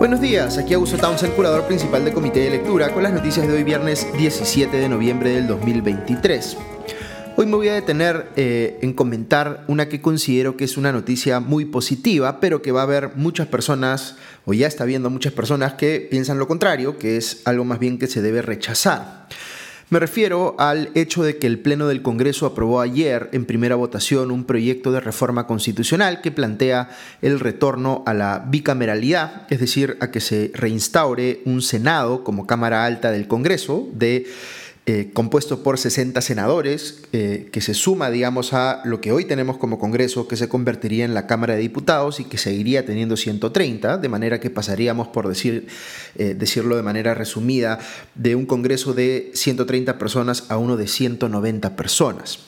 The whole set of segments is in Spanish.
Buenos días, aquí Augusto Townsend, curador principal del Comité de Lectura, con las noticias de hoy viernes 17 de noviembre del 2023. Hoy me voy a detener eh, en comentar una que considero que es una noticia muy positiva, pero que va a haber muchas personas, o ya está viendo muchas personas que piensan lo contrario, que es algo más bien que se debe rechazar. Me refiero al hecho de que el Pleno del Congreso aprobó ayer en primera votación un proyecto de reforma constitucional que plantea el retorno a la bicameralidad, es decir, a que se reinstaure un Senado como Cámara Alta del Congreso de eh, compuesto por 60 senadores, eh, que se suma, digamos, a lo que hoy tenemos como Congreso, que se convertiría en la Cámara de Diputados y que seguiría teniendo 130, de manera que pasaríamos, por decir, eh, decirlo de manera resumida, de un Congreso de 130 personas a uno de 190 personas.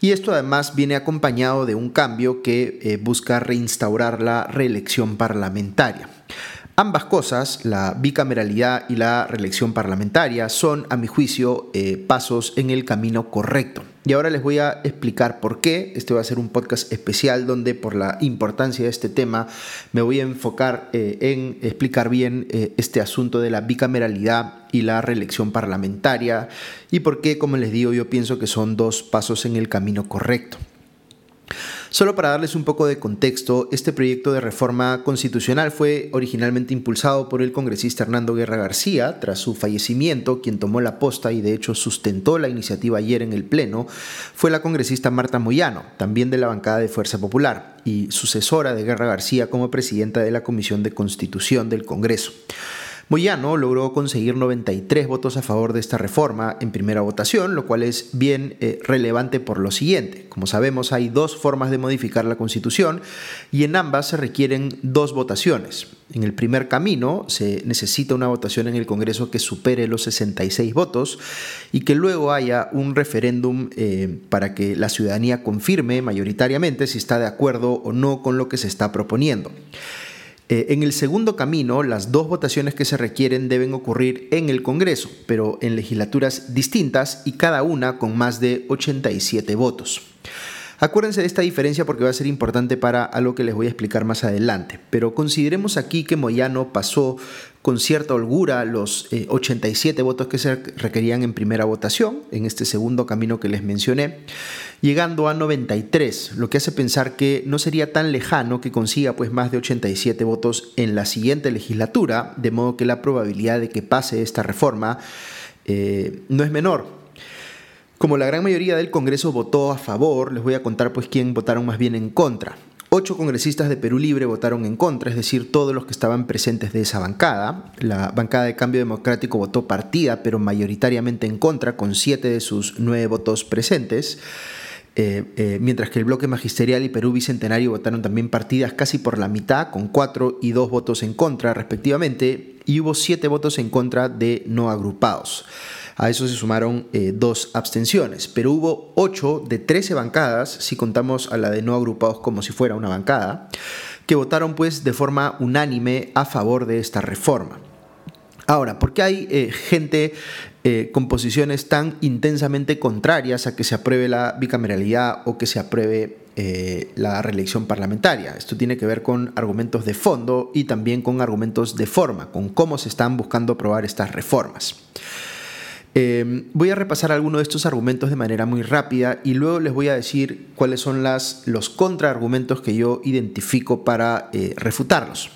Y esto además viene acompañado de un cambio que busca reinstaurar la reelección parlamentaria. Ambas cosas, la bicameralidad y la reelección parlamentaria, son, a mi juicio, eh, pasos en el camino correcto. Y ahora les voy a explicar por qué. Este va a ser un podcast especial donde por la importancia de este tema me voy a enfocar eh, en explicar bien eh, este asunto de la bicameralidad y la reelección parlamentaria y por qué, como les digo, yo pienso que son dos pasos en el camino correcto. Solo para darles un poco de contexto, este proyecto de reforma constitucional fue originalmente impulsado por el congresista Hernando Guerra García. Tras su fallecimiento, quien tomó la posta y de hecho sustentó la iniciativa ayer en el Pleno fue la congresista Marta Moyano, también de la bancada de Fuerza Popular, y sucesora de Guerra García como presidenta de la Comisión de Constitución del Congreso. Moyano logró conseguir 93 votos a favor de esta reforma en primera votación, lo cual es bien eh, relevante por lo siguiente. Como sabemos, hay dos formas de modificar la Constitución y en ambas se requieren dos votaciones. En el primer camino se necesita una votación en el Congreso que supere los 66 votos y que luego haya un referéndum eh, para que la ciudadanía confirme mayoritariamente si está de acuerdo o no con lo que se está proponiendo. Eh, en el segundo camino, las dos votaciones que se requieren deben ocurrir en el Congreso, pero en legislaturas distintas y cada una con más de 87 votos. Acuérdense de esta diferencia porque va a ser importante para algo que les voy a explicar más adelante, pero consideremos aquí que Moyano pasó con cierta holgura los 87 eh, votos que se requerían en primera votación, en este segundo camino que les mencioné, llegando a 93, lo que hace pensar que no sería tan lejano que consiga pues más de 87 votos en la siguiente legislatura, de modo que la probabilidad de que pase esta reforma eh, no es menor. Como la gran mayoría del Congreso votó a favor, les voy a contar pues quién votaron más bien en contra. Ocho congresistas de Perú Libre votaron en contra, es decir, todos los que estaban presentes de esa bancada. La bancada de Cambio Democrático votó partida, pero mayoritariamente en contra, con siete de sus nueve votos presentes. Eh, eh, mientras que el bloque magisterial y Perú Bicentenario votaron también partidas casi por la mitad, con cuatro y dos votos en contra respectivamente, y hubo siete votos en contra de no agrupados. A eso se sumaron eh, dos abstenciones, pero hubo 8 de 13 bancadas, si contamos a la de no agrupados como si fuera una bancada, que votaron pues de forma unánime a favor de esta reforma. Ahora, ¿por qué hay eh, gente eh, con posiciones tan intensamente contrarias a que se apruebe la bicameralidad o que se apruebe la reelección parlamentaria? Esto tiene que ver con argumentos de fondo y también con argumentos de forma, con cómo se están buscando aprobar estas reformas. Em, voy a repasar algunos de estos argumentos de manera muy rápida y luego les voy a decir cuáles son los contraargumentos que yo identifico para eh, refutarlos.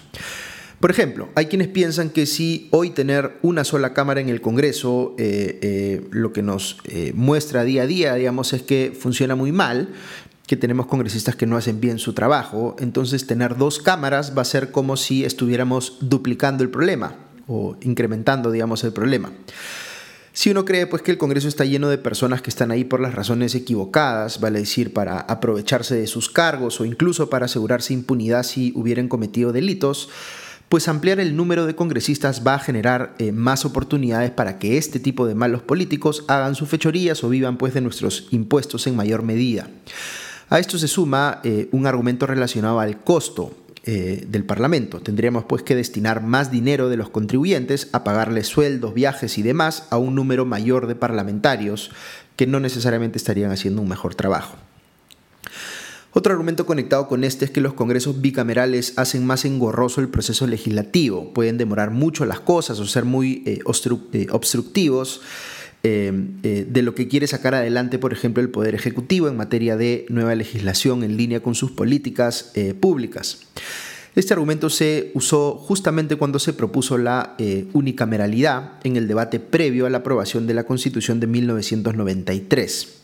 Por ejemplo, hay quienes piensan que si hoy tener una sola cámara en el Congreso eh, eh, lo que nos muestra día a día, digamos, es que funciona muy mal, que tenemos congresistas que no hacen bien su trabajo, entonces tener dos cámaras va a ser como si estuviéramos duplicando el problema o incrementando, digamos, el problema. Si uno cree pues que el Congreso está lleno de personas que están ahí por las razones equivocadas, vale decir, para aprovecharse de sus cargos o incluso para asegurarse impunidad si hubieran cometido delitos, pues ampliar el número de congresistas va a generar eh, más oportunidades para que este tipo de malos políticos hagan sus fechorías o vivan pues de nuestros impuestos en mayor medida. A esto se suma eh, un argumento relacionado al costo. Eh, del Parlamento. Tendríamos pues que destinar más dinero de los contribuyentes a pagarles sueldos, viajes y demás a un número mayor de parlamentarios que no necesariamente estarían haciendo un mejor trabajo. Otro argumento conectado con este es que los congresos bicamerales hacen más engorroso el proceso legislativo, pueden demorar mucho las cosas o ser muy eh, eh, obstructivos. Eh, de lo que quiere sacar adelante, por ejemplo, el Poder Ejecutivo en materia de nueva legislación en línea con sus políticas públicas. Este argumento se usó justamente cuando se propuso la unicameralidad en el debate previo a la aprobación de la Constitución de 1993.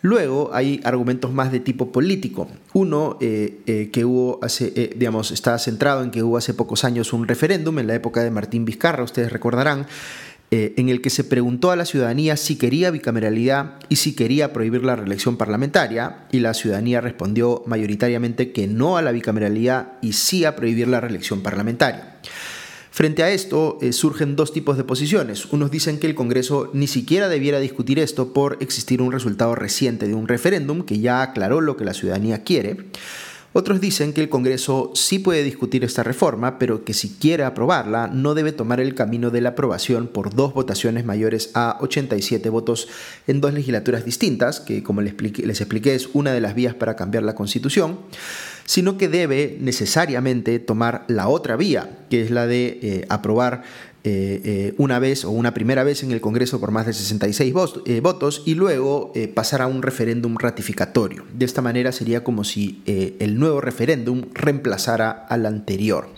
Luego hay argumentos más de tipo político. Uno eh, eh, que hubo hace, eh, digamos, está centrado en que hubo hace pocos años un referéndum en la época de Martín Vizcarra, ustedes recordarán, en el que se preguntó a la ciudadanía si quería bicameralidad y si quería prohibir la reelección parlamentaria, y la ciudadanía respondió mayoritariamente que no a la bicameralidad y sí a prohibir la reelección parlamentaria. Frente a esto eh, surgen dos tipos de posiciones. Unos dicen que el Congreso ni siquiera debiera discutir esto por existir un resultado reciente de un referéndum que ya aclaró lo que la ciudadanía quiere. Otros dicen que el Congreso sí puede discutir esta reforma, pero que si quiere aprobarla no debe tomar el camino de la aprobación por dos votaciones mayores a 87 votos en dos legislaturas distintas, que como les expliqué, es una de las vías para cambiar la Constitución, sino que debe necesariamente tomar la otra vía, que es la de eh, aprobar eh, eh, una vez o una primera vez en el Congreso por más de 66 votos y luego pasar a un referéndum ratificatorio. De esta manera sería como si el nuevo referéndum reemplazara al anterior.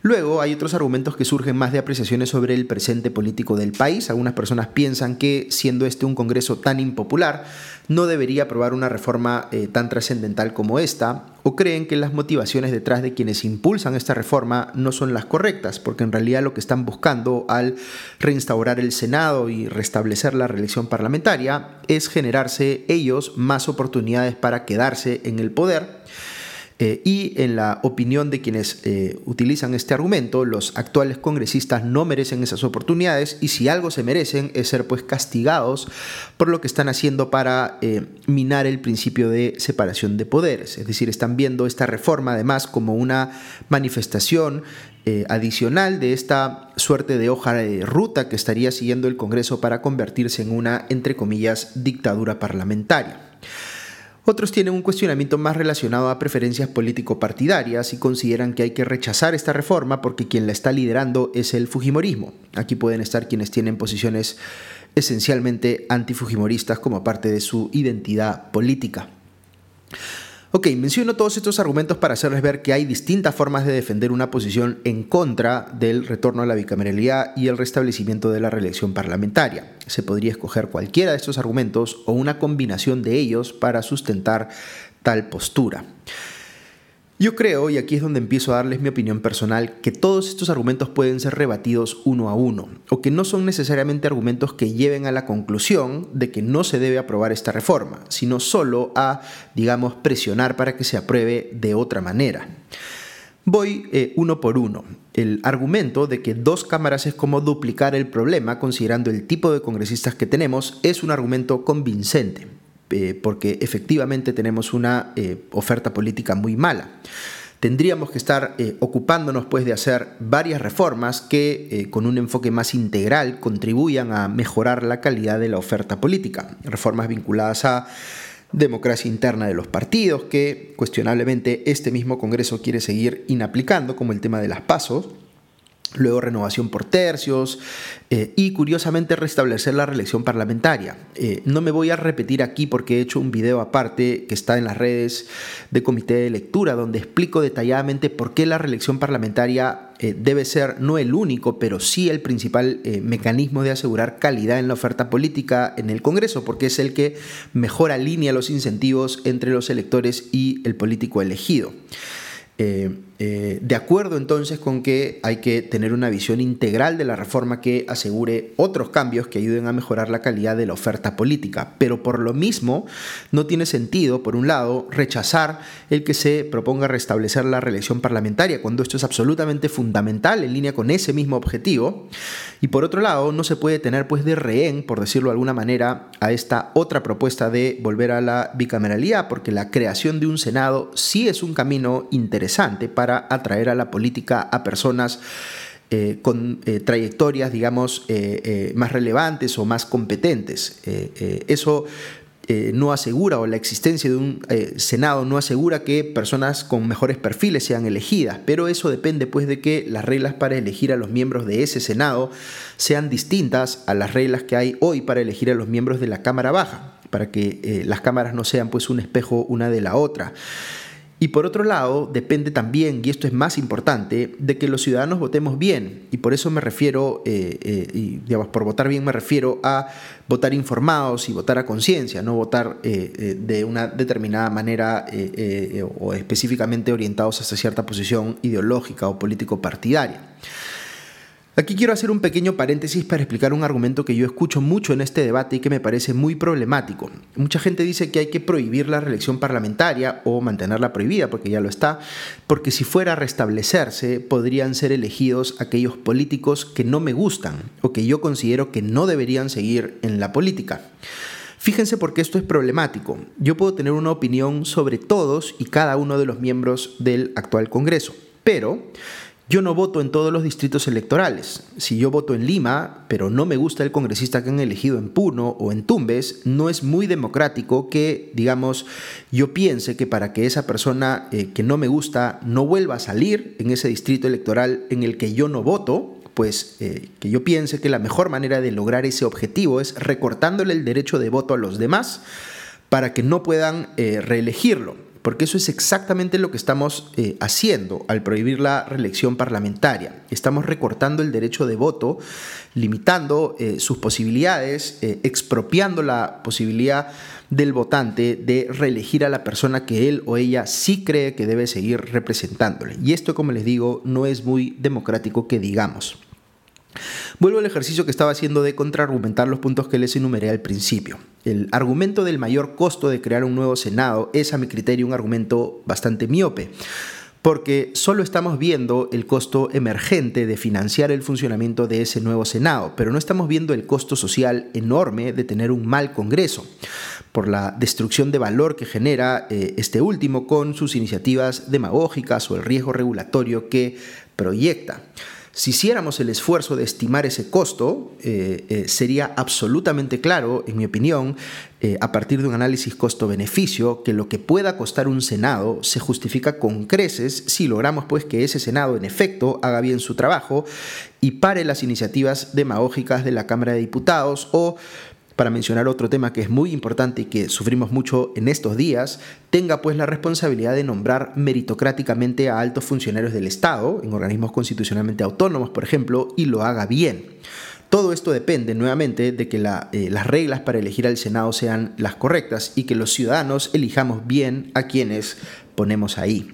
Luego hay otros argumentos que surgen más de apreciaciones sobre el presente político del país. Algunas personas piensan que, siendo este un Congreso tan impopular, no debería aprobar una reforma eh, tan trascendental como esta, o creen que las motivaciones detrás de quienes impulsan esta reforma no son las correctas, porque en realidad lo que están buscando al reinstaurar el Senado y restablecer la reelección parlamentaria es generarse ellos más oportunidades para quedarse en el poder eh, y en la opinión de quienes eh, utilizan este argumento, los actuales congresistas no merecen esas oportunidades y si algo se merecen es ser pues castigados por lo que están haciendo para eh, minar el principio de separación de poderes. Es decir, están viendo esta reforma además como una manifestación adicional de esta suerte de hoja de ruta que estaría siguiendo el Congreso para convertirse en una, entre comillas, dictadura parlamentaria. Otros tienen un cuestionamiento más relacionado a preferencias político-partidarias y consideran que hay que rechazar esta reforma porque quien la está liderando es el Fujimorismo. Aquí pueden estar quienes tienen posiciones esencialmente antifujimoristas como parte de su identidad política. Ok, menciono todos estos argumentos para hacerles ver que hay distintas formas de defender una posición en contra del retorno a la bicameralidad y el restablecimiento de la reelección parlamentaria. Se podría escoger cualquiera de estos argumentos o una combinación de ellos para sustentar tal postura. Yo creo, y aquí es donde empiezo a darles mi opinión personal, que todos estos argumentos pueden ser rebatidos uno a uno, o que no son necesariamente argumentos que lleven a la conclusión de que no se debe aprobar esta reforma, sino solo a, digamos, presionar para que se apruebe de otra manera. Voy eh, uno por uno. El argumento de que dos cámaras es como duplicar el problema considerando el tipo de congresistas que tenemos es un argumento convincente. Eh, porque efectivamente tenemos una eh, oferta política muy mala. Tendríamos que estar eh, ocupándonos pues de hacer varias reformas que con un enfoque más integral contribuyan a mejorar la calidad de la oferta política. Reformas vinculadas a democracia interna de los partidos que cuestionablemente este mismo Congreso quiere seguir inaplicando, como el tema de las pasos luego renovación por tercios eh, y curiosamente restablecer la reelección parlamentaria. Eh, no me voy a repetir aquí porque he hecho un video aparte que está en las redes de comité de lectura donde explico detalladamente por qué la reelección parlamentaria eh, debe ser no el único, pero sí el principal mecanismo de asegurar calidad en la oferta política en el Congreso, porque es el que mejor alinea los incentivos entre los electores y el político elegido. De acuerdo entonces con que hay que tener una visión integral de la reforma que asegure otros cambios que ayuden a mejorar la calidad de la oferta política. Pero por lo mismo, no tiene sentido, por un lado, rechazar el que se proponga restablecer la reelección parlamentaria, cuando esto es absolutamente fundamental en línea con ese mismo objetivo. Y por otro lado, no se puede tener pues de rehén, por decirlo de alguna manera, a esta otra propuesta de volver a la bicameralidad, porque la creación de un Senado sí es un camino interesante para atraer a la política a personas eh, con eh, trayectorias, digamos, eh, más relevantes o más competentes. eso no asegura o la existencia de un Senado no asegura que personas con mejores perfiles sean elegidas, pero eso depende pues de que las reglas para elegir a los miembros de ese Senado sean distintas a las reglas que hay hoy para elegir a los miembros de la Cámara Baja, para que las cámaras no sean pues un espejo una de la otra. Y por otro lado, depende también, y esto es más importante, de que los ciudadanos votemos bien. Y por eso me refiero, eh, eh, y digamos, por votar bien me refiero a votar informados y votar a conciencia, no votar eh, de una determinada manera o específicamente orientados hacia cierta posición ideológica o político partidaria. Aquí quiero hacer un pequeño paréntesis para explicar un argumento que yo escucho mucho en este debate y que me parece muy problemático. Mucha gente dice que hay que prohibir la reelección parlamentaria o mantenerla prohibida, porque ya lo está, porque si fuera a restablecerse podrían ser elegidos aquellos políticos que no me gustan o que yo considero que no deberían seguir en la política. Fíjense por qué esto es problemático. Yo puedo tener una opinión sobre todos y cada uno de los miembros del actual Congreso, pero yo no voto en todos los distritos electorales. Si yo voto en Lima, pero no me gusta el congresista que han elegido en Puno o en Tumbes, no es muy democrático que, digamos, yo piense que para que esa persona eh, que no me gusta no vuelva a salir en ese distrito electoral en el que yo no voto, pues eh, que yo piense que la mejor manera de lograr ese objetivo es recortándole el derecho de voto a los demás para que no puedan eh, reelegirlo porque eso es exactamente lo que estamos eh, haciendo al prohibir la reelección parlamentaria. Estamos recortando el derecho de voto, limitando eh, sus posibilidades, eh, expropiando la posibilidad del votante de reelegir a la persona que él o ella sí cree que debe seguir representándole. Y esto, como les digo, no es muy democrático que digamos. Vuelvo al ejercicio que estaba haciendo de contraargumentar los puntos que les enumeré al principio. El argumento del mayor costo de crear un nuevo Senado es a mi criterio un argumento bastante miope porque solo estamos viendo el costo emergente de financiar el funcionamiento de ese nuevo Senado, pero no estamos viendo el costo social enorme de tener un mal Congreso, por la destrucción de valor que genera eh, este último con sus iniciativas demagógicas o el riesgo regulatorio que proyecta. Si hiciéramos el esfuerzo de estimar ese costo, eh, eh, sería absolutamente claro, en mi opinión, eh, a partir de un análisis costo-beneficio, que lo que pueda costar un Senado se justifica con creces si logramos pues que ese Senado en efecto haga bien su trabajo y pare las iniciativas demagógicas de la Cámara de Diputados o para mencionar otro tema que es muy importante y que sufrimos mucho en estos días, tenga pues la responsabilidad de nombrar meritocráticamente a altos funcionarios del Estado, en organismos constitucionalmente autónomos, por ejemplo, y lo haga bien. Todo esto depende nuevamente de que eh, las reglas para elegir al Senado sean las correctas y que los ciudadanos elijamos bien a quienes ponemos ahí.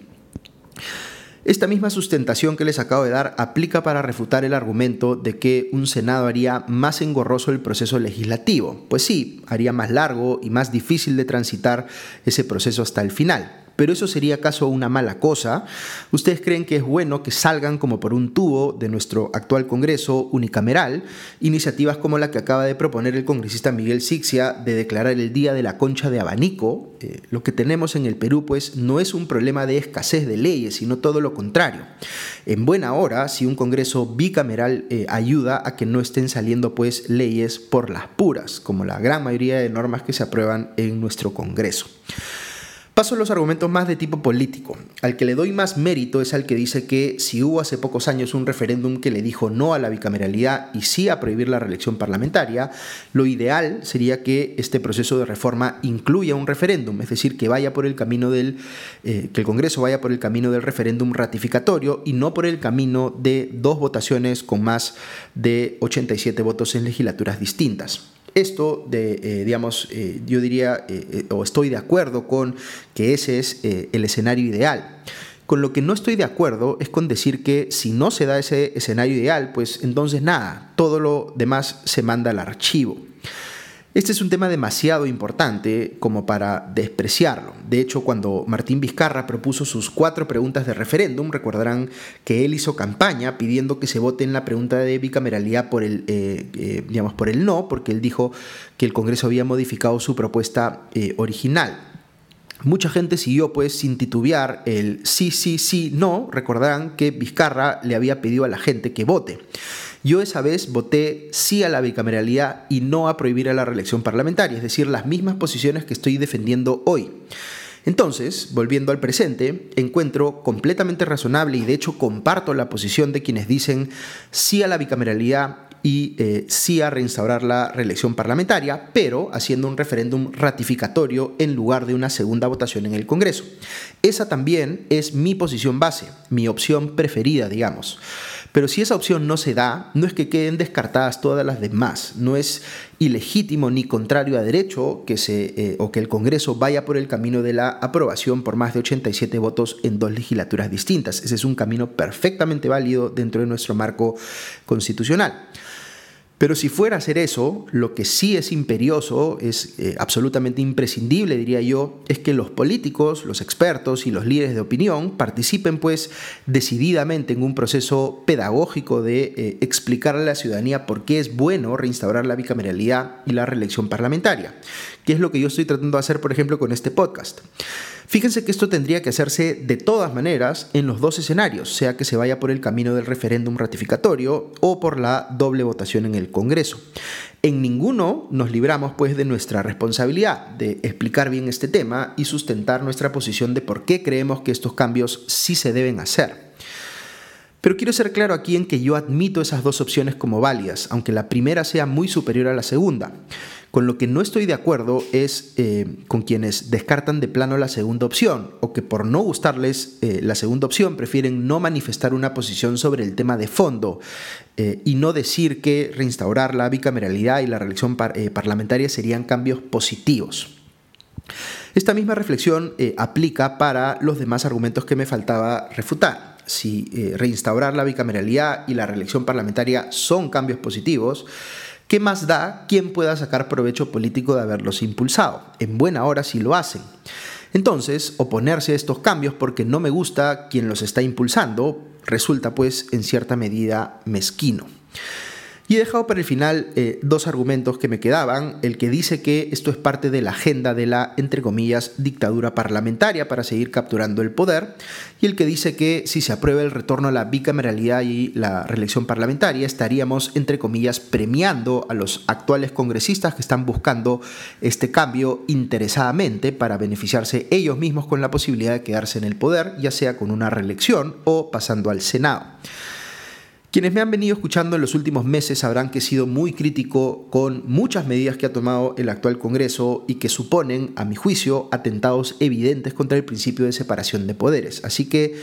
Esta misma sustentación que les acabo de dar aplica para refutar el argumento de que un Senado haría más engorroso el proceso legislativo. Pues sí, haría más largo y más difícil de transitar ese proceso hasta el final pero eso sería acaso una mala cosa. ¿Ustedes creen que es bueno que salgan como por un tubo de nuestro actual Congreso unicameral iniciativas como la que acaba de proponer el congresista Miguel Sixia de declarar el Día de la Concha de Abanico? Eh, lo que tenemos en el Perú pues no es un problema de escasez de leyes, sino todo lo contrario. En buena hora, si un Congreso bicameral eh, ayuda a que no estén saliendo pues leyes por las puras, como la gran mayoría de normas que se aprueban en nuestro Congreso. Paso a los argumentos más de tipo político. Al que le doy más mérito es al que dice que si hubo hace pocos años un referéndum que le dijo no a la bicameralidad y sí a prohibir la reelección parlamentaria, lo ideal sería que este proceso de reforma incluya un referéndum, es decir, que vaya por el camino del eh, que el Congreso vaya por el camino del referéndum ratificatorio y no por el camino de dos votaciones con más de 87 votos en legislaturas distintas. Esto, de, eh, digamos, eh, yo diría, eh, o estoy de acuerdo con que ese es el escenario ideal. Con lo que no estoy de acuerdo es con decir que si no se da ese escenario ideal, pues entonces nada, todo lo demás se manda al archivo. Este es un tema demasiado importante como para despreciarlo. De hecho, cuando Martín Vizcarra propuso sus cuatro preguntas de referéndum, recordarán que él hizo campaña pidiendo que se vote en la pregunta de bicameralidad por el, eh, eh, digamos, por el no, porque él dijo que el Congreso había modificado su propuesta eh, original. Mucha gente siguió pues sin titubear el sí, sí, sí, no. Recordarán que Vizcarra le había pedido a la gente que vote. Yo esa vez voté sí a la bicameralidad y no a prohibir a la reelección parlamentaria, es decir, las mismas posiciones que estoy defendiendo hoy. Entonces, volviendo al presente, encuentro completamente razonable y de hecho comparto la posición de quienes dicen sí a la bicameralidad y eh, sí a reinstaurar la reelección parlamentaria, pero haciendo un referéndum ratificatorio en lugar de una segunda votación en el Congreso. Esa también es mi posición base, mi opción preferida, digamos. Pero si esa opción no se da, no es que queden descartadas todas las demás. No es ilegítimo ni contrario a derecho que se, eh, o que el Congreso vaya por el camino de la aprobación por más de 87 votos en dos legislaturas distintas. Ese es un camino perfectamente válido dentro de nuestro marco constitucional. Pero si fuera a hacer eso, lo que sí es imperioso, es eh, absolutamente imprescindible, diría yo, es que los políticos, los expertos y los líderes de opinión participen pues decididamente en un proceso pedagógico de eh, explicar a la ciudadanía por qué es bueno reinstaurar la bicameralidad y la reelección parlamentaria, que es lo que yo estoy tratando de hacer, por ejemplo, con este podcast. Fíjense que esto tendría que hacerse de todas maneras en los dos escenarios, sea que se vaya por el camino del referéndum ratificatorio o por la doble votación en el Congreso. En ninguno nos libramos pues de nuestra responsabilidad de explicar bien este tema y sustentar nuestra posición de por qué creemos que estos cambios sí se deben hacer. Pero quiero ser claro aquí en que yo admito esas dos opciones como válidas, aunque la primera sea muy superior a la segunda. Con lo que no estoy de acuerdo es eh, con quienes descartan de plano la segunda opción o que por no gustarles eh, la segunda opción prefieren no manifestar una posición sobre el tema de fondo eh, y no decir que reinstaurar la bicameralidad y la reelección parlamentaria serían cambios positivos. Esta misma reflexión aplica para los demás argumentos que me faltaba refutar. Si reinstaurar la bicameralidad y la reelección parlamentaria son cambios positivos, ¿Qué más da quien pueda sacar provecho político de haberlos impulsado? En buena hora si lo hacen. Entonces, oponerse a estos cambios porque no me gusta quien los está impulsando resulta pues en cierta medida mezquino. Y he dejado para el final eh, dos argumentos que me quedaban. El que dice que esto es parte de la agenda de la, entre comillas, dictadura parlamentaria para seguir capturando el poder. Y el que dice que si se aprueba el retorno a la bicameralidad y la reelección parlamentaria, estaríamos, entre comillas, premiando a los actuales congresistas que están buscando este cambio interesadamente para beneficiarse ellos mismos con la posibilidad de quedarse en el poder, ya sea con una reelección o pasando al Senado. Quienes me han venido escuchando en los últimos meses sabrán que he sido muy crítico con muchas medidas que ha tomado el actual Congreso y que suponen, a mi juicio, atentados evidentes contra el principio de separación de poderes. Así que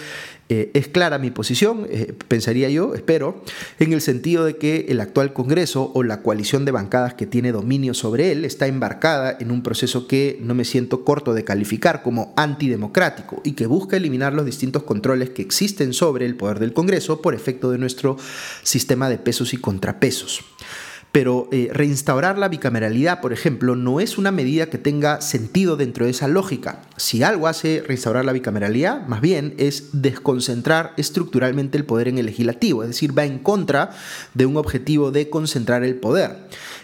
eh, es clara mi posición, eh, pensaría yo, espero, en el sentido de que el actual Congreso o la coalición de bancadas que tiene dominio sobre él está embarcada en un proceso que no me siento corto de calificar como antidemocrático y que busca eliminar los distintos controles que existen sobre el poder del Congreso por efecto de nuestro sistema de pesos y contrapesos. Pero eh, reinstaurar la bicameralidad, por ejemplo, no es una medida que tenga sentido dentro de esa lógica. Si algo hace reinstaurar la bicameralidad, más bien es desconcentrar estructuralmente el poder en el legislativo, es decir, va en contra de un objetivo de concentrar el poder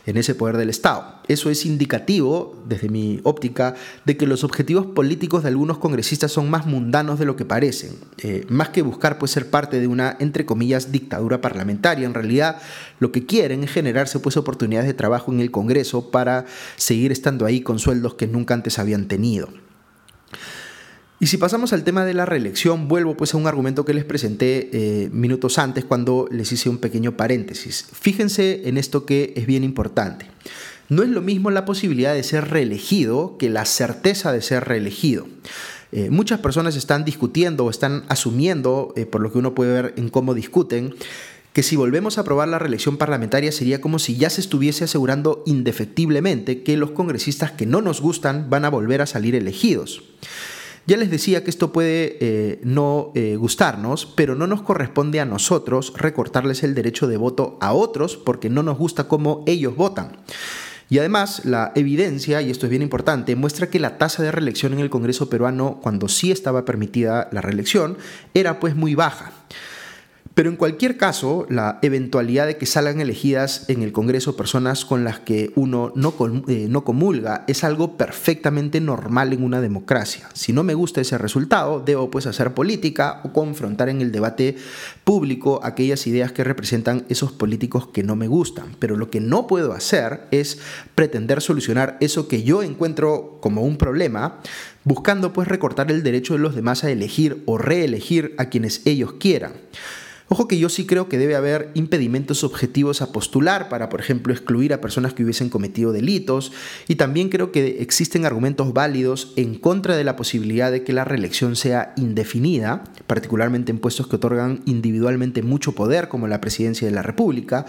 en ese poder del Estado. Eso es indicativo, desde mi óptica, de que los objetivos políticos de algunos congresistas son más mundanos de lo que parecen. Eh, más que buscar pues, ser parte de una, entre comillas, dictadura parlamentaria, en realidad lo que quieren es generarse pues, oportunidades de trabajo en el Congreso para seguir estando ahí con sueldos que nunca antes habían tenido. Y si pasamos al tema de la reelección, vuelvo pues a un argumento que les presenté eh, minutos antes cuando les hice un pequeño paréntesis. Fíjense en esto que es bien importante. No es lo mismo la posibilidad de ser reelegido que la certeza de ser reelegido. Eh, muchas personas están discutiendo o están asumiendo, eh, por lo que uno puede ver en cómo discuten, que si volvemos a aprobar la reelección parlamentaria sería como si ya se estuviese asegurando indefectiblemente que los congresistas que no nos gustan van a volver a salir elegidos. Ya les decía que esto puede eh, no gustarnos, pero no nos corresponde a nosotros recortarles el derecho de voto a otros porque no nos gusta cómo ellos votan. Y además, la evidencia, y esto es bien importante, muestra que la tasa de reelección en el Congreso peruano, cuando sí estaba permitida la reelección, era pues muy baja. Pero en cualquier caso, la eventualidad de que salgan elegidas en el Congreso personas con las que uno no, eh, no comulga es algo perfectamente normal en una democracia. Si no me gusta ese resultado, debo pues hacer política o confrontar en el debate público aquellas ideas que representan esos políticos que no me gustan. Pero lo que no puedo hacer es pretender solucionar eso que yo encuentro como un problema buscando pues recortar el derecho de los demás a elegir o reelegir a quienes ellos quieran. Ojo que yo sí creo que debe haber impedimentos objetivos a postular para, por ejemplo, excluir a personas que hubiesen cometido delitos y también creo que existen argumentos válidos en contra de la posibilidad de que la reelección sea indefinida, particularmente en puestos que otorgan individualmente mucho poder como la presidencia de la República,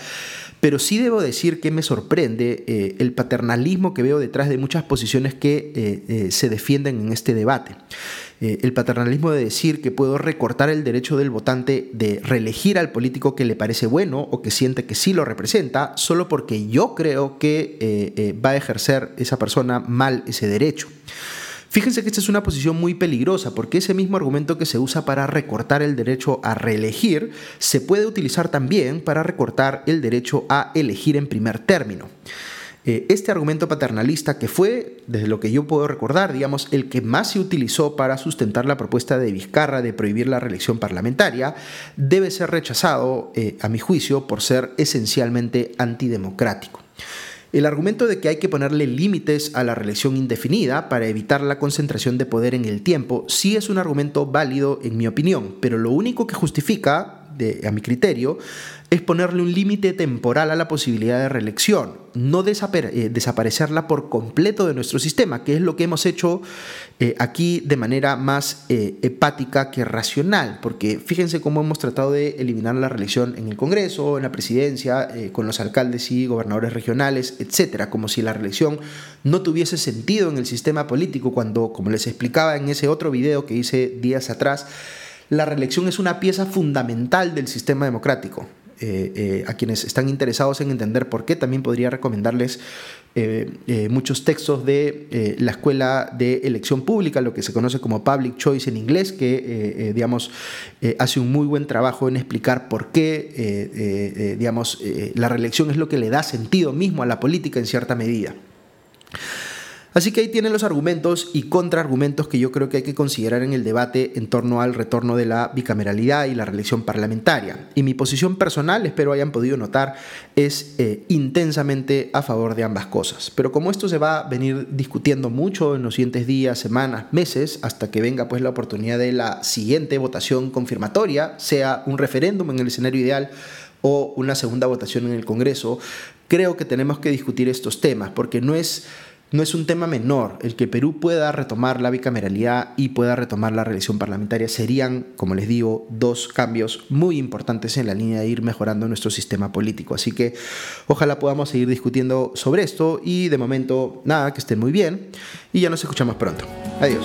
pero sí debo decir que me sorprende eh, el paternalismo que veo detrás de muchas posiciones que eh, eh, se defienden en este debate. Eh, el paternalismo de decir que puedo recortar el derecho del votante de reelegir al político que le parece bueno o que siente que sí lo representa, solo porque yo creo que eh, eh, va a ejercer esa persona mal ese derecho. Fíjense que esta es una posición muy peligrosa porque ese mismo argumento que se usa para recortar el derecho a reelegir se puede utilizar también para recortar el derecho a elegir en primer término. Eh, este argumento paternalista, que fue, desde lo que yo puedo recordar, digamos, el que más se utilizó para sustentar la propuesta de Vizcarra de prohibir la reelección parlamentaria, debe ser rechazado, eh, a mi juicio, por ser esencialmente antidemocrático. El argumento de que hay que ponerle límites a la reelección indefinida para evitar la concentración de poder en el tiempo sí es un argumento válido en mi opinión, pero lo único que justifica a mi criterio, es ponerle un límite temporal a la posibilidad de reelección, no eh, desaparecerla por completo de nuestro sistema, que es lo que hemos hecho eh, aquí de manera más eh, hepática que racional, porque fíjense cómo hemos tratado de eliminar la reelección en el Congreso, en la presidencia, con los alcaldes y gobernadores regionales, etcétera, como si la reelección no tuviese sentido en el sistema político, cuando, como les explicaba en ese otro video que hice días atrás, la reelección es una pieza fundamental del sistema democrático. Eh, eh, a quienes están interesados en entender por qué, también podría recomendarles eh, muchos textos de la Escuela de Elección Pública, lo que se conoce como Public Choice en inglés, que digamos, hace un muy buen trabajo en explicar por qué digamos, la reelección es lo que le da sentido mismo a la política en cierta medida. Así que ahí tienen los argumentos y contraargumentos que yo creo que hay que considerar en el debate en torno al retorno de la bicameralidad y la reelección parlamentaria. Y mi posición personal, espero hayan podido notar, es eh, intensamente a favor de ambas cosas. Pero como esto se va a venir discutiendo mucho en los siguientes días, semanas, meses, hasta que venga pues la oportunidad de la siguiente votación confirmatoria, sea un referéndum en el escenario ideal o una segunda votación en el Congreso, creo que tenemos que discutir estos temas, porque no es no es un tema menor. El que Perú pueda retomar la bicameralidad y pueda retomar la reelección parlamentaria serían, como les digo, dos cambios muy importantes en la línea de ir mejorando nuestro sistema político. Así que ojalá podamos seguir discutiendo sobre esto y de momento nada, que estén muy bien y ya nos escuchamos pronto. Adiós.